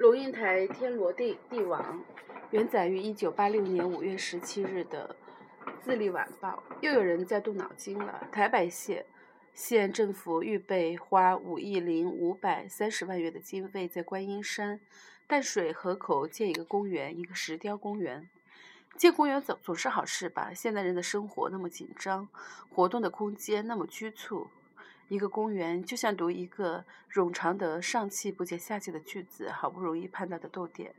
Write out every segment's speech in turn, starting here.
龙应台天罗地地网，原载于一九八六年五月十七日的《自立晚报》。又有人在动脑筋了。台北县县政府预备花五亿零五百三十万元的经费，在观音山淡水河口建一个公园，一个石雕公园。建公园总总是好事吧？现代人的生活那么紧张，活动的空间那么局促。一个公园就像读一个冗长的上气不接下气的句子，好不容易盼到的逗点。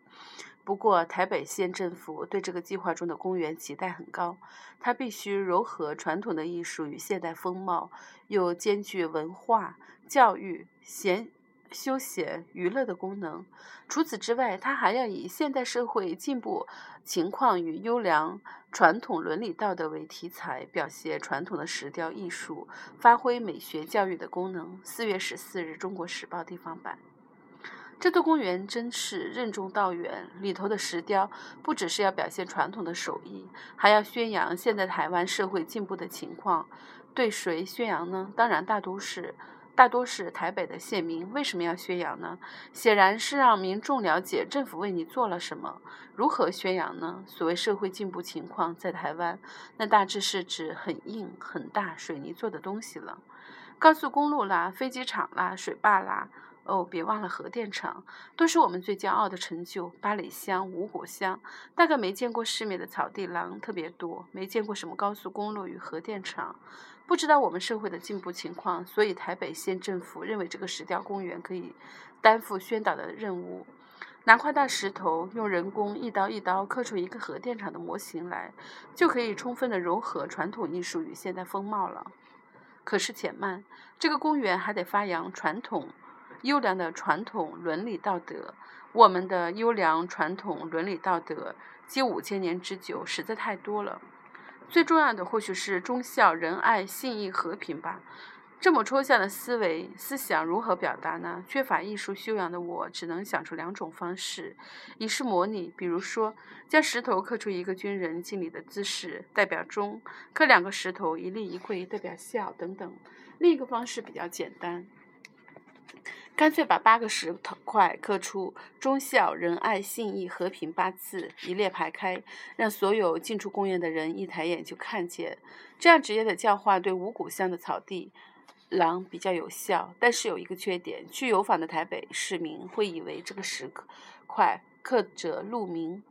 不过，台北县政府对这个计划中的公园期待很高，它必须柔和传统的艺术与现代风貌，又兼具文化、教育、闲。休闲娱乐的功能。除此之外，它还要以现代社会进步情况与优良传统伦理道德为题材，表现传统的石雕艺术，发挥美学教育的功能。四月十四日，《中国时报》地方版。这座公园真是任重道远，里头的石雕不只是要表现传统的手艺，还要宣扬现在台湾社会进步的情况。对谁宣扬呢？当然，大都市。大多是台北的县民，为什么要宣扬呢？显然是让民众了解政府为你做了什么。如何宣扬呢？所谓社会进步情况，在台湾，那大致是指很硬、很大水泥做的东西了。高速公路啦，飞机场啦，水坝啦，哦，别忘了核电厂，都是我们最骄傲的成就。八里乡、五股乡，大概没见过世面的草地狼特别多，没见过什么高速公路与核电厂。不知道我们社会的进步情况，所以台北县政府认为这个石雕公园可以担负宣导的任务。拿块大石头，用人工一刀一刀刻出一个核电厂的模型来，就可以充分的融合传统艺术与现代风貌了。可是且慢，这个公园还得发扬传统优良的传统伦理道德。我们的优良传统伦理道德，经五千年之久，实在太多了。最重要的或许是忠孝仁爱信义和平吧。这么抽象的思维思想如何表达呢？缺乏艺术修养的我只能想出两种方式，一是模拟，比如说将石头刻出一个军人敬礼的姿势，代表忠；刻两个石头，一立一跪，代表孝等等。另一个方式比较简单。干脆把八个石头块刻出“忠孝仁爱信义和平”八字，一列排开，让所有进出公园的人一抬眼就看见。这样直接的教化对五谷乡的草地狼比较有效，但是有一个缺点：去游访的台北市民会以为这个石块刻着路名。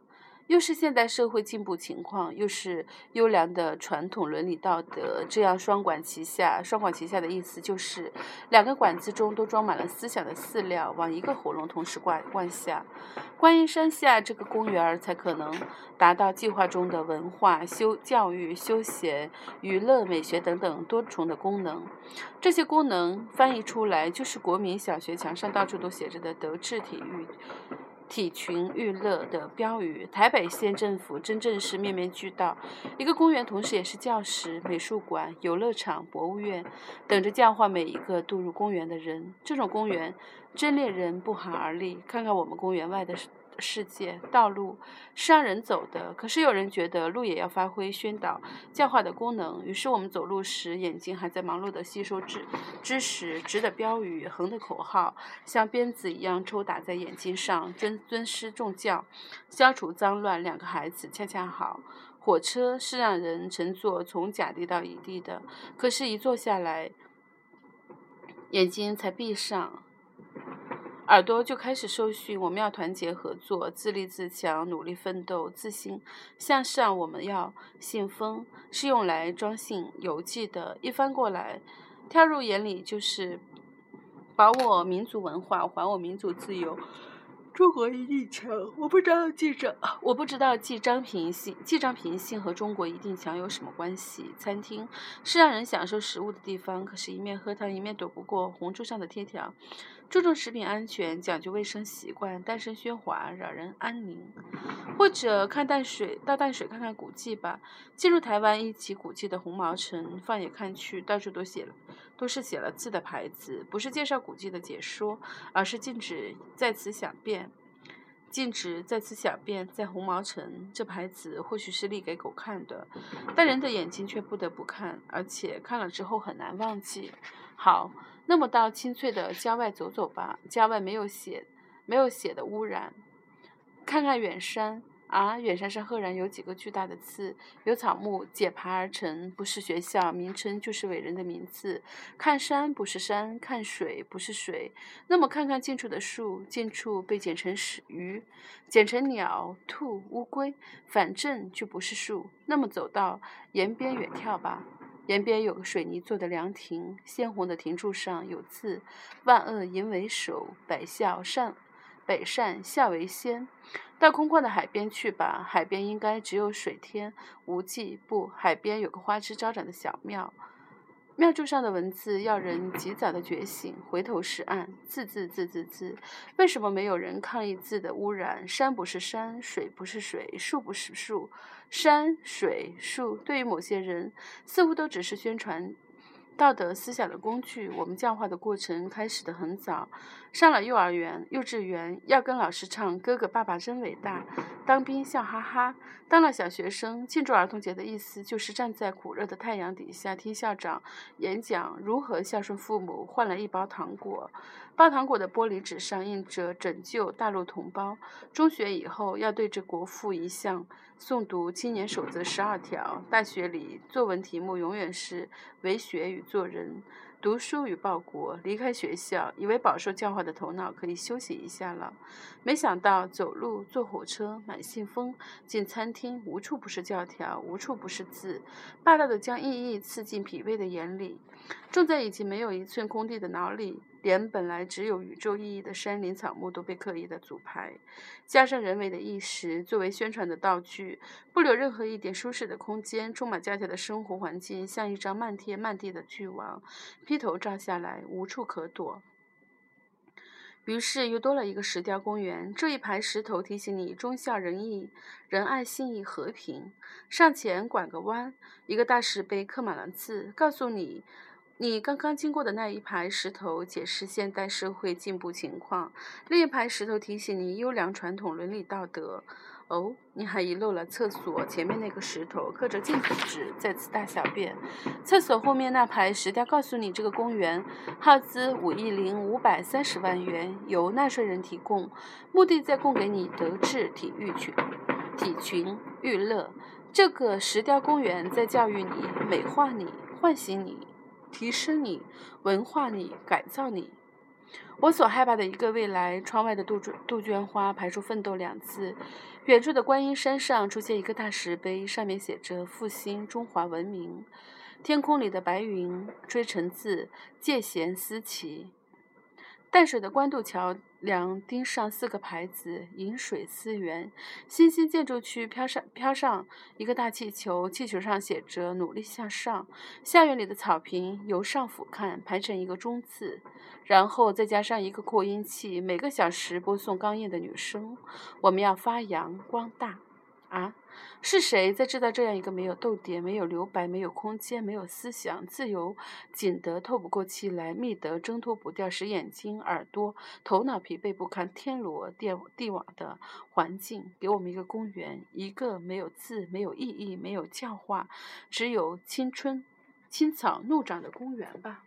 又是现代社会进步情况，又是优良的传统伦理道德，这样双管齐下。双管齐下的意思就是，两个管子中都装满了思想的饲料，往一个喉咙同时灌灌下。观音山下这个公园才可能达到计划中的文化、修教育、休闲、娱乐、美学等等多重的功能。这些功能翻译出来，就是国民小学墙上到处都写着的德智体育。体群娱乐的标语，台北县政府真正是面面俱到。一个公园，同时也是教室、美术馆、游乐场、博物院，等着教化每一个渡入公园的人。这种公园，真令人不寒而栗。看看我们公园外的。世界道路是让人走的，可是有人觉得路也要发挥宣导教化的功能。于是我们走路时，眼睛还在忙碌地吸收知知识，直的标语，横的口号，像鞭子一样抽打在眼睛上。尊尊师重教，消除脏乱，两个孩子恰恰好。火车是让人乘坐从甲地到乙地的，可是，一坐下来，眼睛才闭上。耳朵就开始受训，我们要团结合作，自立自强，努力奋斗，自信向上。我们要信封是用来装信邮寄的，一翻过来，跳入眼里就是保我民族文化，还我民族自由。中国一定强，我不知道记者，我不知道记张平信，记张平信和中国一定强有什么关系？餐厅是让人享受食物的地方，可是，一面喝汤，一面躲不过红柱上的贴条。注重食品安全，讲究卫生习惯，诞生喧哗，扰人安宁。或者看淡水，到淡水看看古迹吧。进入台湾一级古迹的红毛城，放眼看去，到处都写了，都是写了字的牌子，不是介绍古迹的解说，而是禁止在此想变，禁止在此想变。在红毛城，这牌子或许是立给狗看的，但人的眼睛却不得不看，而且看了之后很难忘记。好。那么到清脆的郊外走走吧，郊外没有写没有血的污染。看看远山。啊，远山上赫然有几个巨大的刺，由草木解排而成，不是学校名称，就是伟人的名字。看山不是山，看水不是水。那么看看近处的树，近处被剪成鱼，剪成鸟、兔、乌龟，反正就不是树。那么走到沿边远眺吧，沿边有个水泥做的凉亭，鲜红的亭柱上有字：万恶淫为首，百孝善。百善孝为先，到空旷的海边去吧。海边应该只有水天无际。不，海边有个花枝招展的小庙，庙柱上的文字要人及早的觉醒。回头是岸，字字字字字。为什么没有人抗议字的污染？山不是山，水不是水，树不是树。山水树，对于某些人，似乎都只是宣传。道德思想的工具，我们教化的过程开始的很早。上了幼儿园、幼稚园，要跟老师唱“哥哥爸爸真伟大”，当兵笑哈哈。当了小学生，庆祝儿童节的意思就是站在苦热的太阳底下听校长演讲如何孝顺父母，换了一包糖果。包糖果的玻璃纸上印着“拯救大陆同胞”。中学以后要对着国父遗像诵读青年守则十二条。大学里作文题目永远是“为学与做人”。读书与报国，离开学校，以为饱受教化的头脑可以休息一下了，没想到走路、坐火车、买信封、进餐厅，无处不是教条，无处不是字，霸道的将意义刺进脾胃的眼里，种在已经没有一寸空地的脑里。连本来只有宇宙意义的山林草木都被刻意的组排，加上人为的意识作为宣传的道具，不留任何一点舒适的空间，充满家家的生活环境像一张漫天漫地的巨网，劈头照下来，无处可躲。于是又多了一个石雕公园，这一排石头提醒你忠孝仁义、仁爱信义和平。上前拐个弯，一个大石碑刻满了字，告诉你。你刚刚经过的那一排石头解释现代社会进步情况，另一排石头提醒你优良传统伦理道德。哦，你还遗漏了厕所前面那个石头，刻着禁止，在此大小便。厕所后面那排石雕告诉你，这个公园耗资五亿零五百三十万元，由纳税人提供，目的在供给你德智体育群、体群娱乐。这个石雕公园在教育你、美化你、唤醒你。提升你，文化你，改造你。我所害怕的一个未来，窗外的杜鹃杜鹃花排出“奋斗”两字。远处的观音山上出现一个大石碑，上面写着“复兴中华文明”。天空里的白云追成字，借弦思齐。淡水的官渡桥梁钉上四个牌子：饮水思源。新兴建筑区飘上飘上一个大气球，气球上写着“努力向上”。校园里的草坪由上俯瞰，排成一个中字，然后再加上一个扩音器，每个小时播送刚硬的女声。我们要发扬光大。啊，是谁在制造这样一个没有逗点、没有留白、没有空间、没有思想、自由紧得透不过气来、密得挣脱不掉、使眼睛、耳朵、头脑疲惫不堪、天罗地地网的环境？给我们一个公园，一个没有字、没有意义、没有教化，只有青春、青草怒长的公园吧。